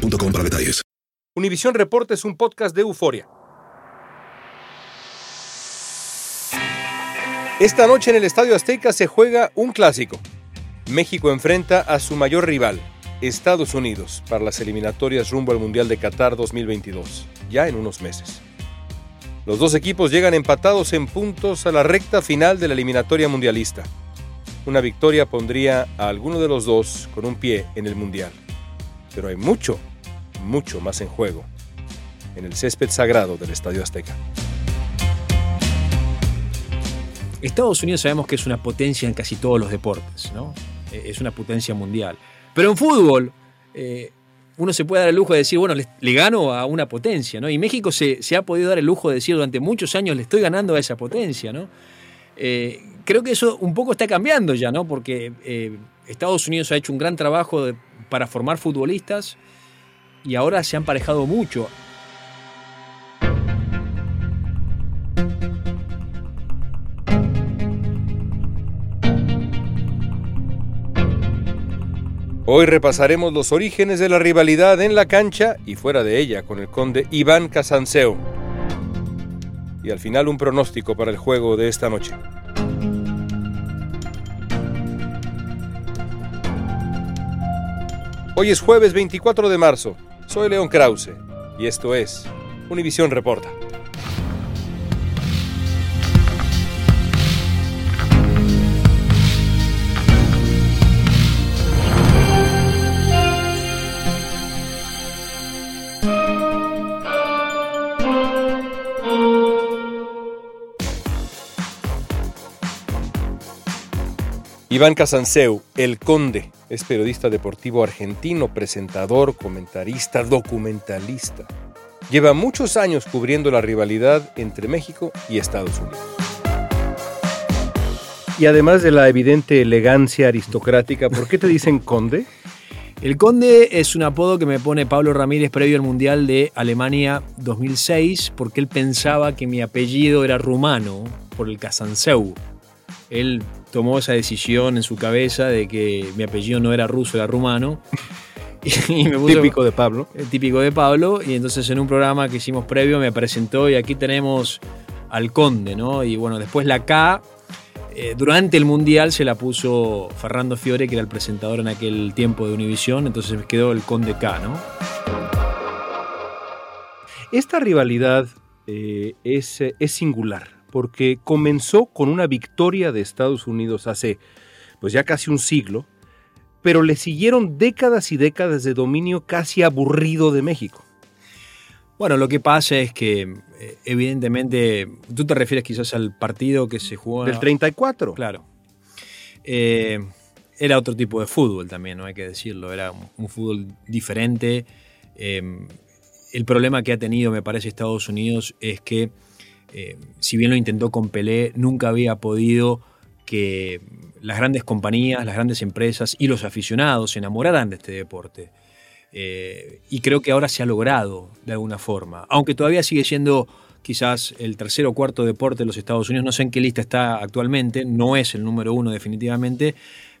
boostmobile.com para detalles. Univisión Reporta es un podcast de euforia. Esta noche en el Estadio Azteca se juega un clásico. México enfrenta a su mayor rival, Estados Unidos, para las eliminatorias rumbo al Mundial de Qatar 2022, ya en unos meses. Los dos equipos llegan empatados en puntos a la recta final de la eliminatoria mundialista. Una victoria pondría a alguno de los dos con un pie en el Mundial. Pero hay mucho, mucho más en juego en el césped sagrado del Estadio Azteca. Estados Unidos sabemos que es una potencia en casi todos los deportes, ¿no? Eh, Es una potencia mundial. Pero en fútbol, eh, uno se puede dar el lujo de decir, bueno, le, le gano a una potencia, ¿no? Y México se, se ha podido dar el lujo de decir durante muchos años, le estoy ganando a esa potencia, ¿no? Eh, creo que eso un poco está cambiando ya, ¿no? Porque eh, Estados Unidos ha hecho un gran trabajo de- para formar futbolistas y ahora se han parejado mucho. Hoy repasaremos los orígenes de la rivalidad en la cancha y fuera de ella con el conde Iván Casanseo. Y al final un pronóstico para el juego de esta noche. Hoy es jueves 24 de marzo. Soy León Krause y esto es Univisión Reporta. Iván Casanseu, el conde, es periodista deportivo argentino, presentador, comentarista, documentalista. Lleva muchos años cubriendo la rivalidad entre México y Estados Unidos. Y además de la evidente elegancia aristocrática, ¿por qué te dicen conde? El Conde es un apodo que me pone Pablo Ramírez previo al Mundial de Alemania 2006 porque él pensaba que mi apellido era rumano por el Casanseu. Él tomó esa decisión en su cabeza de que mi apellido no era ruso, era rumano. Y me puso- Típico de Pablo. el típico de Pablo. Y entonces en un programa que hicimos previo me presentó y aquí tenemos al Conde, ¿no? Y bueno, después la K, eh, durante el Mundial se la puso Fernando Fiore, que era el presentador en aquel tiempo de Univisión, entonces me quedó el Conde K, ¿no? Esta rivalidad eh, es, eh, es singular porque comenzó con una victoria de Estados Unidos hace pues ya casi un siglo, pero le siguieron décadas y décadas de dominio casi aburrido de México. Bueno, lo que pasa es que eh, evidentemente, tú te refieres quizás al partido que se jugó... Del 34. Claro. Eh, era otro tipo de fútbol también, no hay que decirlo. Era un, un fútbol diferente. Eh, el problema que ha tenido, me parece, Estados Unidos es que, eh, si bien lo intentó con Pelé, nunca había podido que las grandes compañías, las grandes empresas y los aficionados se enamoraran de este deporte. Eh, y creo que ahora se ha logrado de alguna forma, aunque todavía sigue siendo quizás el tercer o cuarto deporte de los Estados Unidos, no sé en qué lista está actualmente, no es el número uno definitivamente,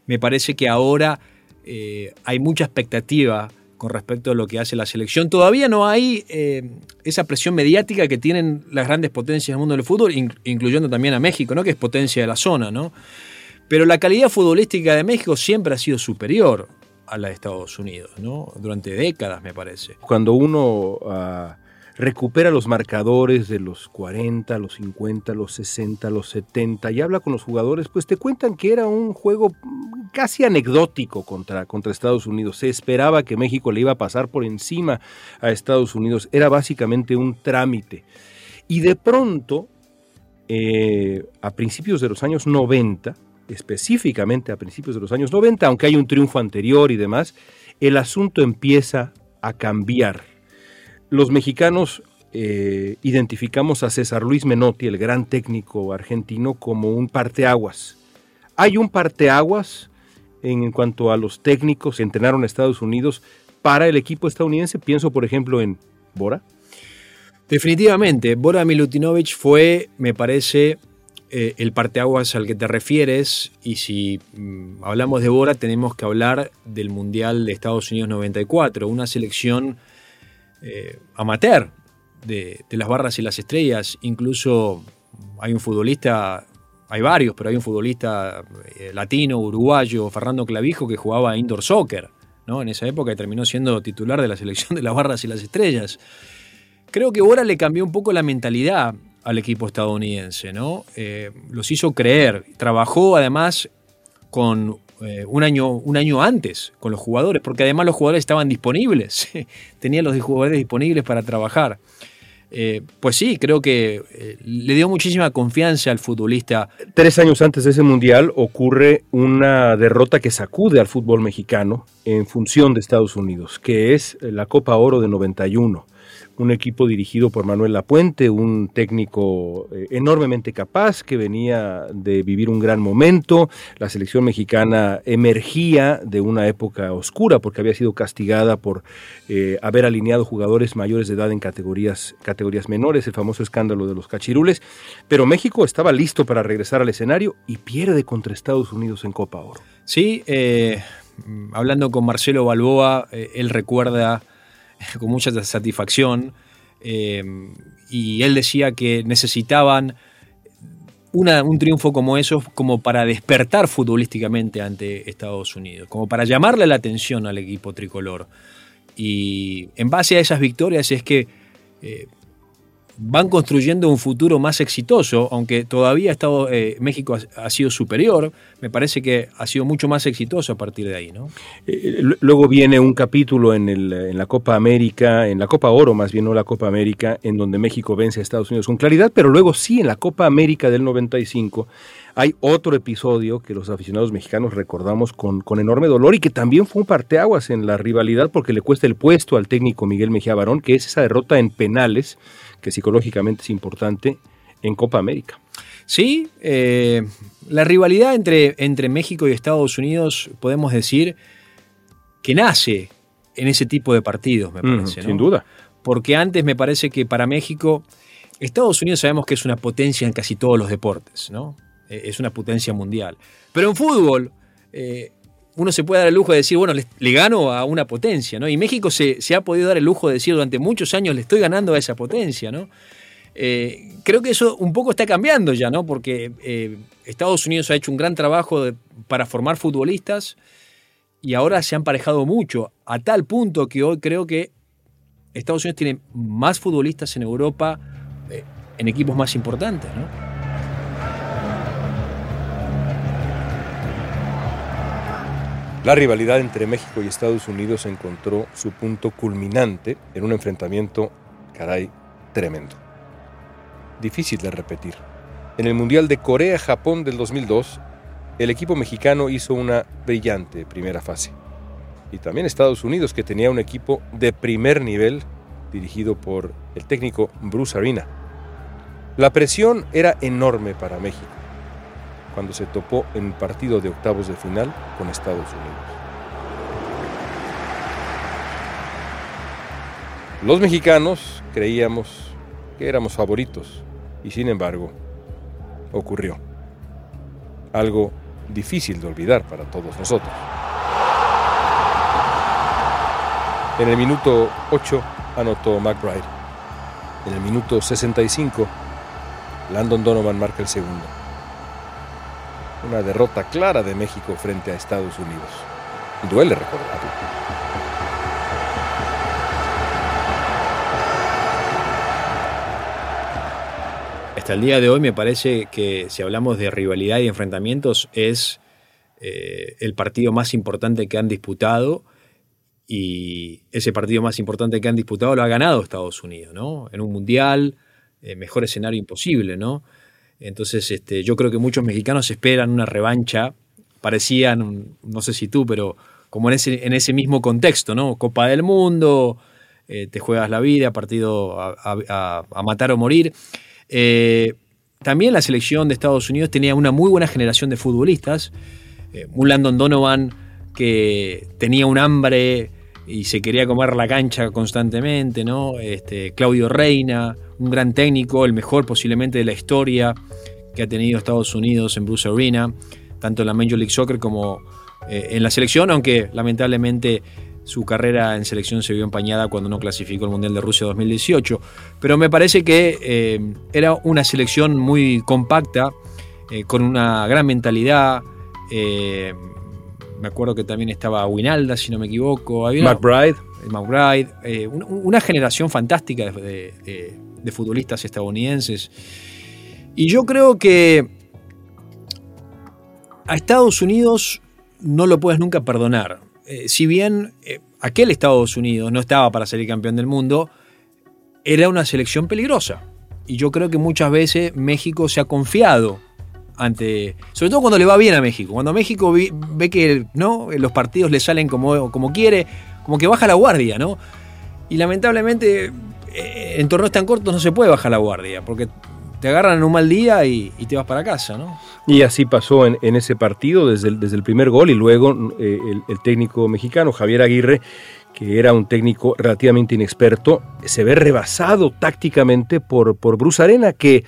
me parece que ahora eh, hay mucha expectativa con respecto a lo que hace la selección. Todavía no hay eh, esa presión mediática que tienen las grandes potencias del mundo del fútbol, in- incluyendo también a México, ¿no? que es potencia de la zona, ¿no? Pero la calidad futbolística de México siempre ha sido superior a la de Estados Unidos, ¿no? Durante décadas, me parece. Cuando uno ah, recupera los marcadores de los 40, los 50, los 60, los 70 y habla con los jugadores, pues te cuentan que era un juego casi anecdótico contra, contra Estados Unidos. Se esperaba que México le iba a pasar por encima a Estados Unidos. Era básicamente un trámite. Y de pronto, eh, a principios de los años 90, específicamente a principios de los años 90, aunque hay un triunfo anterior y demás, el asunto empieza a cambiar. Los mexicanos eh, identificamos a César Luis Menotti, el gran técnico argentino, como un parteaguas. Hay un parteaguas en, cuanto a los técnicos que entrenaron a Estados Unidos para el equipo estadounidense. Pienso, por ejemplo, en Bora. Definitivamente, Bora Milutinovic fue, me parece, eh, el parteaguas al que te refieres. Y si mm, hablamos de Bora, tenemos que hablar del Mundial de Estados Unidos 94, una selección eh, amateur de, las barras y las estrellas. Incluso hay un futbolista, hay varios, pero hay un futbolista eh, latino, uruguayo, Fernando Clavijo, que jugaba indoor soccer. ¿no? En esa época y terminó siendo titular de la selección de las barras y las estrellas. Creo que ahora le cambió un poco la mentalidad al equipo estadounidense, ¿no? Eh, los hizo creer. Trabajó además con eh, un, año, un año antes con los jugadores, porque además los jugadores estaban disponibles, tenían los jugadores disponibles para trabajar. Eh, pues sí, creo que eh, le dio muchísima confianza al futbolista. Tres años antes de ese mundial ocurre una derrota que sacude al fútbol mexicano en función de Estados Unidos, que es la Copa Oro de 91 un equipo dirigido por Manuel Lapuente, un técnico eh, enormemente capaz que venía de vivir un gran momento. La selección mexicana emergía de una época oscura porque había sido castigada por eh, haber alineado jugadores mayores de edad en categorías, categorías menores, el famoso escándalo de los cachirules. Pero México estaba listo para regresar al escenario y pierde contra Estados Unidos en Copa Oro. Sí, eh, hablando con Marcelo Balboa, él recuerda con mucha satisfacción. Eh, y él decía que necesitaban un triunfo como eso como para despertar futbolísticamente ante Estados Unidos, como para llamarle la atención al equipo tricolor. Y en base a esas victorias es que eh, van construyendo un futuro más exitoso, aunque todavía Estado, eh, México ha, sido superior, me parece que ha sido mucho más exitoso a partir de ahí. ¿no? Eh, luego viene un capítulo en, el, en, la Copa América, en la Copa Oro más bien, no la Copa América, en donde México vence a Estados Unidos con claridad, pero luego sí en la Copa América del 95 hay otro episodio que los aficionados mexicanos recordamos con, con, enorme dolor y que también fue un parteaguas en la rivalidad porque le cuesta el puesto al técnico Miguel Mejía Barón, que es esa derrota en penales que psicológicamente es importante en Copa América. Sí, eh, la rivalidad entre, entre México y Estados Unidos podemos decir que nace en ese tipo de partidos, me parece. Sin duda. Porque antes me parece que para México, Estados Unidos sabemos que es una potencia en casi todos los deportes, ¿no? Eh, es una potencia mundial. Pero en fútbol, eh, uno se puede dar el lujo de decir, bueno, le, gano a una potencia, ¿no? Y México se, ha podido dar el lujo de decir durante muchos años le estoy ganando a esa potencia, ¿no? Eh, creo que eso un poco está cambiando ya, ¿no? Porque eh, Estados Unidos ha hecho un gran trabajo para formar futbolistas y ahora se han parejado mucho, a tal punto que hoy creo que Estados Unidos tiene más futbolistas en Europa eh, en equipos más importantes, ¿no? La rivalidad entre México y Estados Unidos encontró su punto culminante en un enfrentamiento, caray, tremendo. Difícil de repetir. En el Mundial de Corea-Japón del 2002, el equipo mexicano hizo una brillante primera fase. Y también Estados Unidos, que tenía un equipo de primer nivel dirigido por el técnico Bruce Arena. La presión era enorme para México cuando se topó en un partido de octavos de final con Estados Unidos. Los mexicanos creíamos que éramos favoritos y sin embargo ocurrió. Algo difícil de olvidar para todos nosotros. En el minuto 8 anotó McBride. En el minuto 65, Landon Donovan marca el segundo una derrota clara de México frente a Estados Unidos. Duele recordarlo. Hasta el día de hoy me parece que si hablamos de rivalidad y enfrentamientos es eh, el partido más importante que han disputado y ese partido más importante que han disputado lo ha ganado Estados Unidos, ¿no? En un mundial, eh, mejor escenario imposible, ¿no? Entonces, este, yo creo que muchos mexicanos esperan una revancha. Parecían, no sé si tú, pero como en ese, mismo contexto, ¿no? Copa del Mundo, eh, te juegas la vida, partido a, matar o morir. Eh, también la selección de Estados Unidos tenía una muy buena generación de futbolistas. Eh, un Landon Donovan que tenía un hambre y se quería comer la cancha constantemente, ¿no? Este, Claudio Reina, un gran técnico, el mejor posiblemente de la historia que ha tenido Estados Unidos en Bruce Arena, tanto en la Major League Soccer como en la selección, aunque lamentablemente su carrera en selección se vio empañada cuando no clasificó el Mundial de Rusia 2018. Pero me parece que eh, era una selección muy compacta, eh, con una gran mentalidad. Eh, me acuerdo que también estaba Winalda, si no me equivoco. McBride. McBride. Una, generación fantástica de, de futbolistas estadounidenses. Y yo creo que a Estados Unidos no lo puedes nunca perdonar. Eh, si bien eh, aquel Estados Unidos no estaba para ser el campeón del mundo, era una selección peligrosa. Y yo creo que muchas veces México se ha confiado ante. Sobre todo cuando le va bien a México. Cuando México ve que los partidos le salen como, como quiere, como que baja la guardia, ¿no? Y lamentablemente eh, en torneos tan cortos no se puede bajar la guardia, porque te agarran en un mal día y, te vas para casa, ¿no? Y así pasó en, ese partido desde el, desde el, primer gol y luego eh, el, técnico mexicano Javier Aguirre, que era un técnico relativamente inexperto, se ve rebasado tácticamente por, por Bruce Arena, que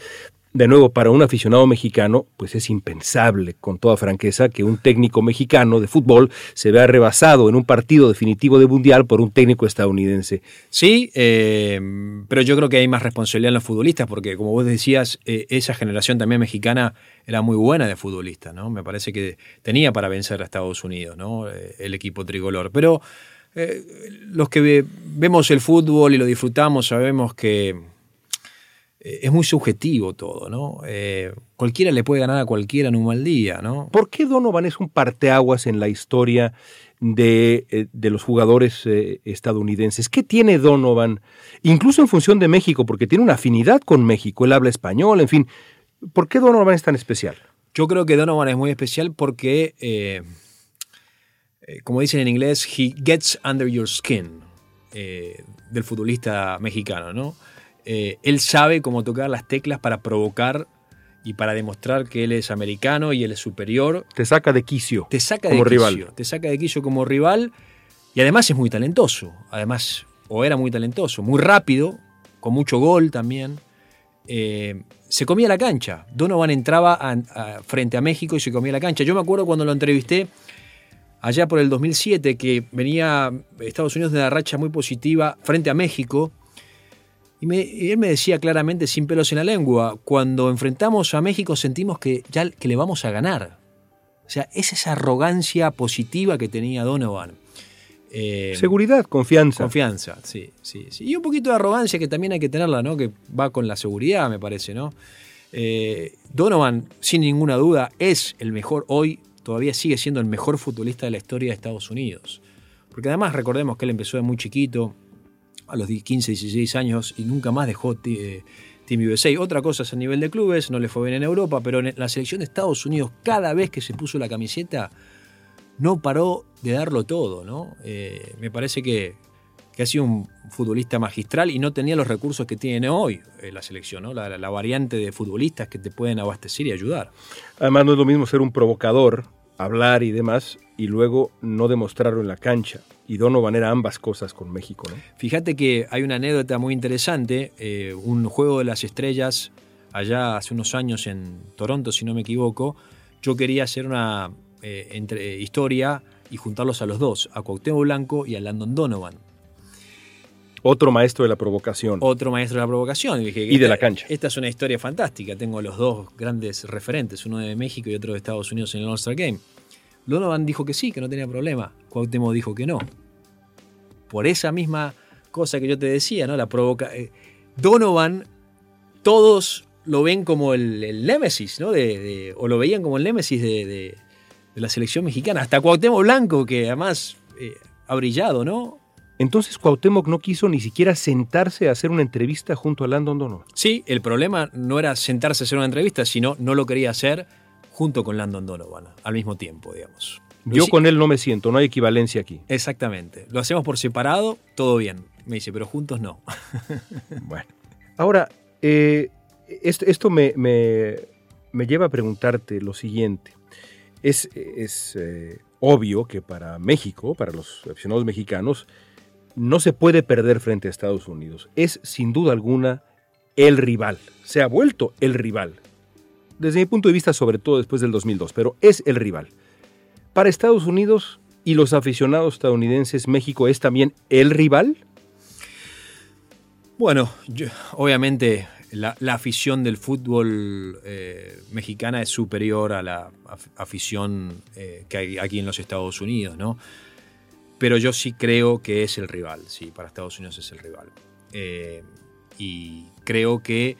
de nuevo, para un aficionado mexicano, pues es impensable, con toda franqueza, que un técnico mexicano de fútbol se vea rebasado en un partido definitivo de mundial por un técnico estadounidense. Sí, eh, pero yo creo que hay más responsabilidad en los futbolistas, porque como vos decías, eh, esa generación también mexicana era muy buena de futbolistas, ¿no? Me parece que tenía para vencer a Estados Unidos, ¿no? Eh, el equipo tricolor. Pero los que vemos el fútbol y lo disfrutamos sabemos que eh, es muy subjetivo todo, ¿no? Eh, cualquiera le puede ganar a cualquiera en un mal día, ¿no? ¿Por qué Donovan es un parteaguas en la historia de, eh, los jugadores estadounidenses? ¿Qué tiene Donovan? Incluso en función de México, porque tiene una afinidad con México, él habla español, en fin. ¿Por qué Donovan es tan especial? Yo creo que Donovan es muy especial porque, como dicen en inglés, he gets under your skin, del futbolista mexicano, ¿no? Eh, él sabe cómo tocar las teclas para provocar y para demostrar que él es americano y él es superior. Te saca de quicio. Te saca como de rival. Te saca de quicio como rival. Y además es muy talentoso. Además, o era muy talentoso, muy rápido, con mucho gol también. Eh, se comía la cancha. Donovan entraba frente a México y se comía la cancha. Yo me acuerdo cuando lo entrevisté allá por el 2007 que venía Estados Unidos de una racha muy positiva frente a México y, él me decía claramente, sin pelos en la lengua, cuando enfrentamos a México sentimos que ya que le vamos a ganar. O sea, es esa arrogancia positiva que tenía Donovan. Eh, seguridad, confianza. Confianza, sí, sí, sí, Y un poquito de arrogancia que también hay que tenerla, ¿no? Que va con la seguridad, me parece, ¿no? Eh, Donovan, sin ninguna duda, es el mejor hoy, todavía sigue siendo el mejor futbolista de la historia de Estados Unidos. Porque además recordemos que él empezó de muy chiquito, a los 15, 16 años y nunca más dejó eh, Team USA. Otra cosa es a nivel de clubes, no le fue bien en Europa, pero en la selección de Estados Unidos, cada vez que se puso la camiseta, no paró de darlo todo. ¿no? Eh, me parece que, ha sido un futbolista magistral y no tenía los recursos que tiene hoy eh, la selección, ¿no? la, variante de futbolistas que te pueden abastecer y ayudar. Además, no es lo mismo ser un provocador, hablar y demás, y luego no demostrarlo en la cancha y Donovan era ambas cosas con México. ¿no? Fíjate que hay una anécdota muy interesante, eh, un juego de las estrellas allá hace unos años en Toronto, si no me equivoco, yo quería hacer una eh, entre, historia y juntarlos a los dos, a Cuauhtémoc Blanco y a Landon Donovan. Otro maestro de la provocación. Otro maestro de la provocación. Y, y de la cancha. Esta es una historia fantástica. Tengo los dos grandes referentes, uno de México y otro de Estados Unidos en el All-Star Game. Donovan dijo que sí, que no tenía problema. Cuauhtémoc dijo que no por esa misma cosa que yo te decía, ¿no? La provoca. Eh, Donovan, todos lo ven como el, el némesis, ¿no? De, o lo veían como el némesis de, la selección mexicana. Hasta Cuauhtémoc Blanco, que además eh, ha brillado, ¿no? Entonces Cuauhtémoc no quiso ni siquiera sentarse a hacer una entrevista junto a Landon Donovan. Sí, el problema no era sentarse a hacer una entrevista, sino no lo quería hacer junto con Landon Donovan al mismo tiempo, digamos. Yo con él no me siento, no hay equivalencia aquí. Exactamente. Lo hacemos por separado, todo bien. Me dice, pero juntos no. bueno. Ahora, eh, esto, me, lleva a preguntarte lo siguiente. Es, eh, obvio que para México, para los aficionados mexicanos, no se puede perder frente a Estados Unidos. Es sin duda alguna el rival. Se ha vuelto el rival. Desde mi punto de vista, sobre todo después del 2002, pero es el rival. Para Estados Unidos y los aficionados estadounidenses, ¿México es también el rival? Bueno, obviamente la, afición del fútbol eh, mexicana es superior a la afición eh, que hay aquí en los Estados Unidos, ¿no? Pero yo sí creo que es el rival, sí, para Estados Unidos es el rival. Eh, y creo que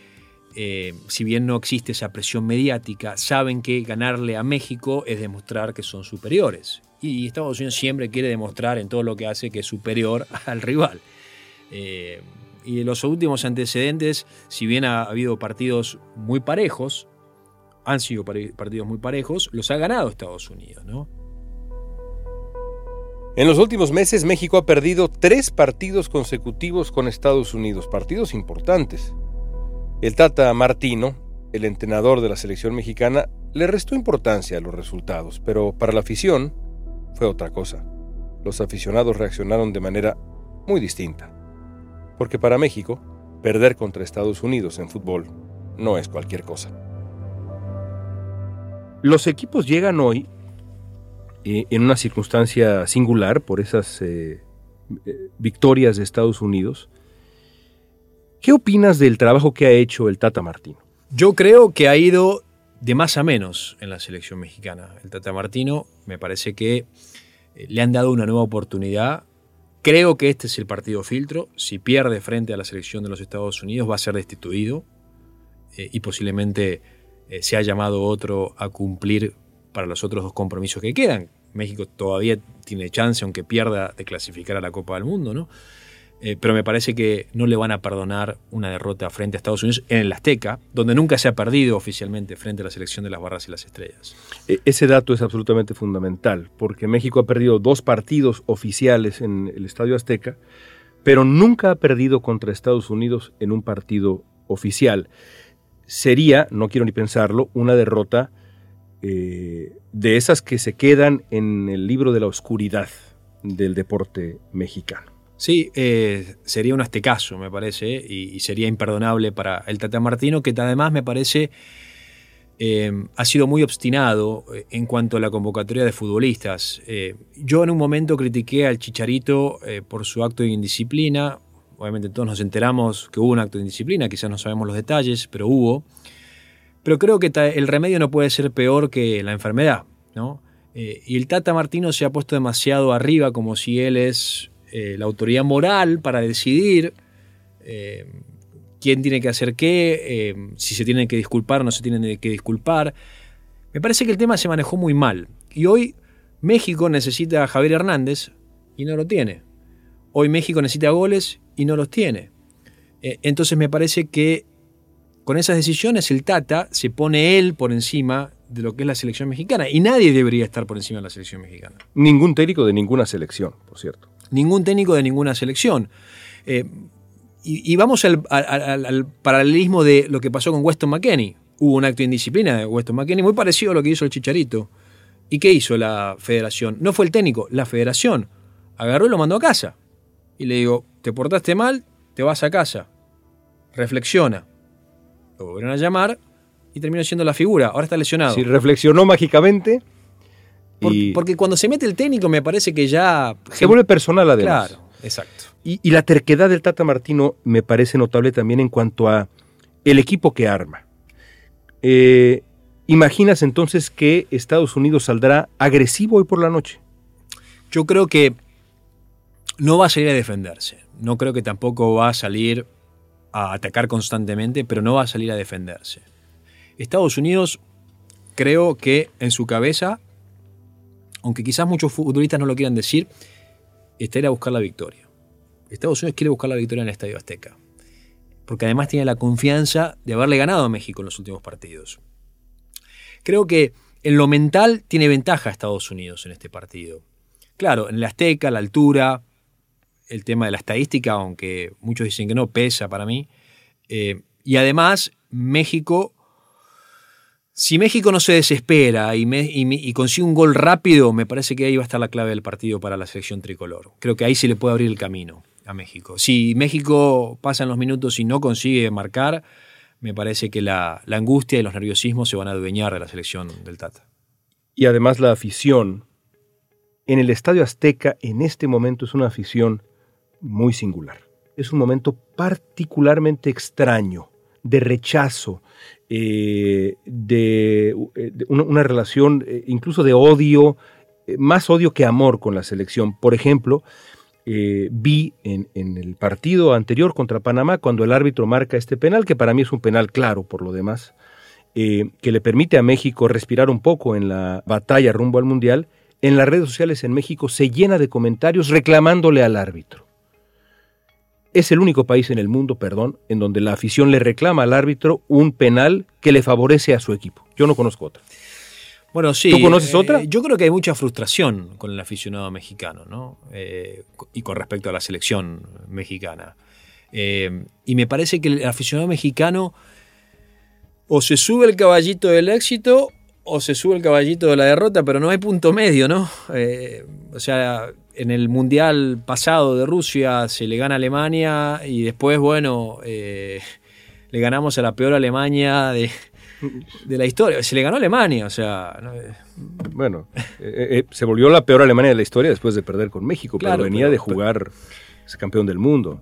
eh, si bien no existe esa presión mediática, saben que ganarle a México es demostrar que son superiores. Y Estados Unidos siempre quiere demostrar en todo lo que hace que es superior al rival. Eh, y en los últimos antecedentes, si bien ha habido partidos muy parejos, han sido partidos muy parejos, los ha ganado Estados Unidos. En los últimos meses México ha perdido tres partidos consecutivos con Estados Unidos, partidos importantes. El Tata Martino, el entrenador de la selección mexicana, le restó importancia a los resultados, pero para la afición fue otra cosa. Los aficionados reaccionaron de manera muy distinta. Porque para México, perder contra Estados Unidos en fútbol no es cualquier cosa. Los equipos llegan hoy eh, en una circunstancia singular por esas eh, eh, victorias de Estados Unidos ¿Qué opinas del trabajo que ha hecho el Tata Martino? Yo creo que ha ido de más a menos en la selección mexicana. El Tata Martino me parece que eh, le han dado una nueva oportunidad. Creo que este es el partido filtro. Si pierde frente a la selección de los Estados Unidos va a ser destituido eh, y posiblemente eh, se ha llamado otro a cumplir para los otros dos compromisos que quedan. México todavía tiene chance, aunque pierda, de clasificar a la Copa del Mundo, ¿no? Eh, pero me parece que no le van a perdonar una derrota frente a Estados Unidos en el Azteca, donde nunca se ha perdido oficialmente frente a la selección de las barras y las estrellas. E, ese dato es absolutamente fundamental, porque México ha perdido dos partidos oficiales en el Estadio Azteca, pero nunca ha perdido contra Estados Unidos en un partido oficial. Sería, no quiero ni pensarlo, una derrota eh, de esas que se quedan en el libro de la oscuridad del deporte mexicano. Sí, eh, sería un aztecaso, me parece, y, sería imperdonable para el Tata Martino, que además me parece eh, ha sido muy obstinado eh, en cuanto a la convocatoria de futbolistas. yo en un momento critiqué al Chicharito por su acto de indisciplina. Obviamente todos nos enteramos que hubo un acto de indisciplina, quizás no sabemos los detalles, pero hubo. Pero creo que el remedio no puede ser peor que la enfermedad, ¿no? y el Tata Martino se ha puesto demasiado arriba como si él es eh, la autoridad moral para decidir eh, quién tiene que hacer qué, eh, si se tienen que disculpar o no se tienen que disculpar. Me parece que el tema se manejó muy mal. Y hoy México necesita a Javier Hernández y no lo tiene. Hoy México necesita goles y no los tiene. entonces me parece que con esas decisiones el Tata se pone él por encima de lo que es la selección mexicana. Y nadie debería estar por encima de la selección mexicana. Ningún técnico de ninguna selección, por cierto ningún técnico de ninguna selección. Eh, y, vamos al, paralelismo de lo que pasó con Weston McKenney. Hubo un acto de indisciplina de Weston McKenney muy parecido a lo que hizo el Chicharito. ¿Y qué hizo la federación? No fue el técnico, la federación. Agarró y lo mandó a casa. Y le digo, te portaste mal, te vas a casa. Reflexiona. Lo volvieron a llamar y terminó siendo la figura. Ahora está lesionado. Si reflexionó mágicamente, porque cuando se mete el técnico me parece que ya... Se vuelve personal además. Claro, exacto. Y, la terquedad del Tata Martino me parece notable también en cuanto a el equipo que arma. Eh, ¿Imaginas entonces que Estados Unidos saldrá agresivo hoy por la noche? Yo creo que no va a salir a defenderse. No creo que tampoco va a salir a atacar constantemente, pero no va a salir a defenderse. Estados Unidos creo que en su cabeza aunque quizás muchos futbolistas no lo quieran decir, está ir a buscar la victoria. Estados Unidos quiere buscar la victoria en el Estadio Azteca, porque además tiene la confianza de haberle ganado a México en los últimos partidos. Creo que en lo mental tiene ventaja Estados Unidos en este partido. Claro, en la Azteca, la altura, el tema de la estadística, aunque muchos dicen que no, pesa para mí. Eh, y además, México, si México no se desespera y, consigue un gol rápido, me parece que ahí va a estar la clave del partido para la selección tricolor. Creo que ahí se le puede abrir el camino a México. Si México pasa en los minutos y no consigue marcar, me parece que la, angustia y los nerviosismos se van a adueñar de la selección del Tata. Y además la afición en el Estadio Azteca en este momento es una afición muy singular. Es un momento particularmente extraño, de rechazo, eh, de, una, relación eh, incluso de odio, eh, más odio que amor con la selección. Por ejemplo, eh, vi en, el partido anterior contra Panamá, cuando el árbitro marca este penal, que para mí es un penal claro por lo demás, eh, que le permite a México respirar un poco en la batalla rumbo al Mundial, en las redes sociales en México se llena de comentarios reclamándole al árbitro. Es el único país en el mundo, perdón, en donde la afición le reclama al árbitro un penal que le favorece a su equipo. Yo no conozco otra. Bueno, sí. ¿Tú conoces otra? Eh, yo creo que hay mucha frustración con el aficionado mexicano, ¿no? Eh, y con respecto a la selección mexicana. Eh, y me parece que el aficionado mexicano o se sube el caballito del éxito o se sube el caballito de la derrota, pero no hay punto medio, ¿no? o sea, en el Mundial pasado de Rusia se le gana a Alemania y después, bueno, le ganamos a la peor Alemania de, de la historia. Se le ganó a Alemania, o sea. Bueno, eh, eh, eh, se volvió la peor Alemania de la historia después de perder con México, pero venía de jugar ese campeón del mundo.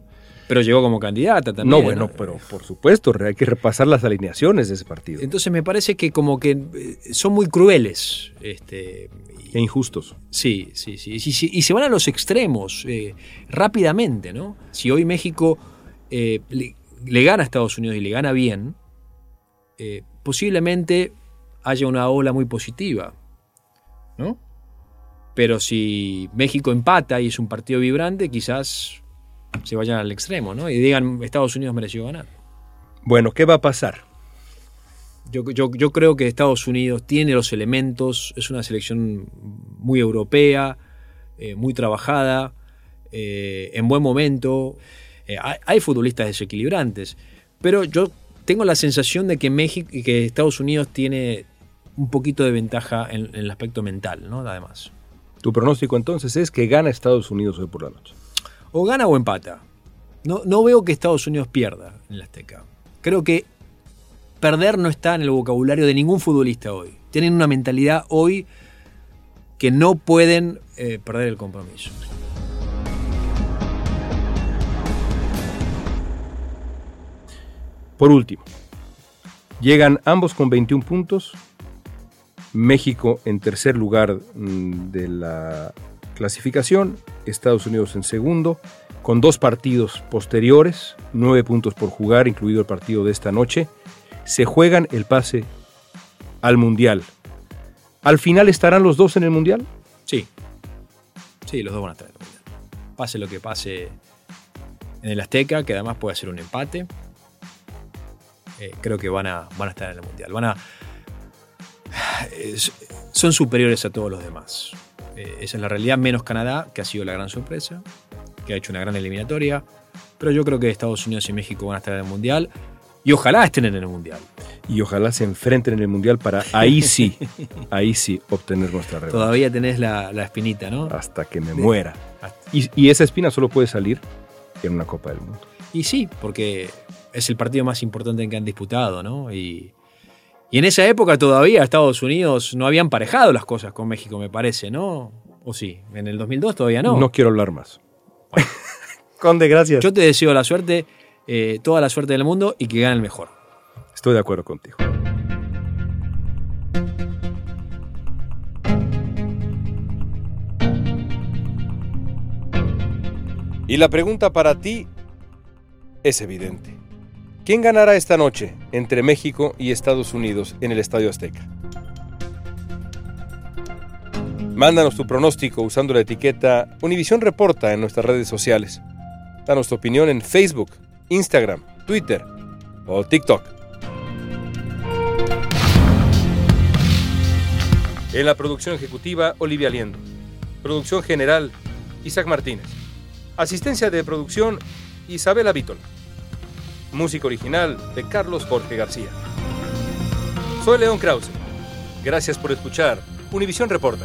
Pero llegó como candidata también. No, bueno, pero por supuesto, hay que repasar las alineaciones de ese partido. Entonces me parece que como que son muy crueles. Este, e injustos. Sí, sí, sí. Y, se van a los extremos rápidamente, ¿no? Si hoy México le, gana a Estados Unidos y le gana bien, posiblemente haya una ola muy positiva, ¿no? Pero si México empata y es un partido vibrante, quizás se vayan al extremo, ¿no? Y digan, Estados Unidos mereció ganar. Bueno, ¿qué va a pasar? Yo, yo, creo que Estados Unidos tiene los elementos, es una selección muy europea, eh, muy trabajada, eh, en buen momento. Eh, hay, hay, futbolistas desequilibrantes, pero yo tengo la sensación de que México y que Estados Unidos tiene un poquito de ventaja en, el aspecto mental, ¿no? Además. Tu pronóstico entonces es que gana Estados Unidos hoy por la noche. O gana o empata. No, no veo que Estados Unidos pierda en la Azteca. Creo que perder no está en el vocabulario de ningún futbolista hoy. Tienen una mentalidad hoy que no pueden eh, perder el compromiso. Por último, llegan ambos con 21 puntos. México en tercer lugar mm, de la clasificación, Estados Unidos en segundo, con dos partidos posteriores, nueve puntos por jugar, incluido el partido de esta noche. Se juegan el pase al Mundial. ¿Al final estarán los dos en el Mundial? Sí. Sí, los dos van a estar en el Mundial. Pase lo que pase en el Azteca, que además puede ser un empate. Eh, creo que van a, van a estar en el Mundial. Van a, son superiores a todos los demás. Eh, esa es la realidad, menos Canadá, que ha sido la gran sorpresa, que ha hecho una gran eliminatoria. Pero yo creo que Estados Unidos y México van a estar en el Mundial. Y ojalá estén en el Mundial. Y ojalá se enfrenten en el Mundial para ahí sí, ahí sí obtener nuestra revancha. Todavía tenés la, espinita, ¿no? Hasta que me muera. Y, y esa espina solo puede salir en una Copa del Mundo. Y sí, porque es el partido más importante que han disputado, ¿no? Y, en esa época todavía Estados Unidos no habían parejado las cosas con México, me parece, ¿no? ¿O sí? En el 2002 todavía no. No quiero hablar más. Conde, gracias. Yo te deseo la suerte, eh, toda la suerte del mundo y que gane el mejor. Estoy de acuerdo contigo. Y la pregunta para ti es evidente. ¿Quién ganará esta noche entre México y Estados Unidos en el Estadio Azteca? Mándanos tu pronóstico usando la etiqueta Univisión Reporta en nuestras redes sociales. Danos tu opinión en Facebook, Instagram, Twitter o TikTok. En la producción ejecutiva, Olivia Liendo. Producción general, Isaac Martínez. Asistencia de producción, Isabela Vítola. Música original de Carlos Jorge García. Soy León Krause. Gracias por escuchar Univisión Reporta.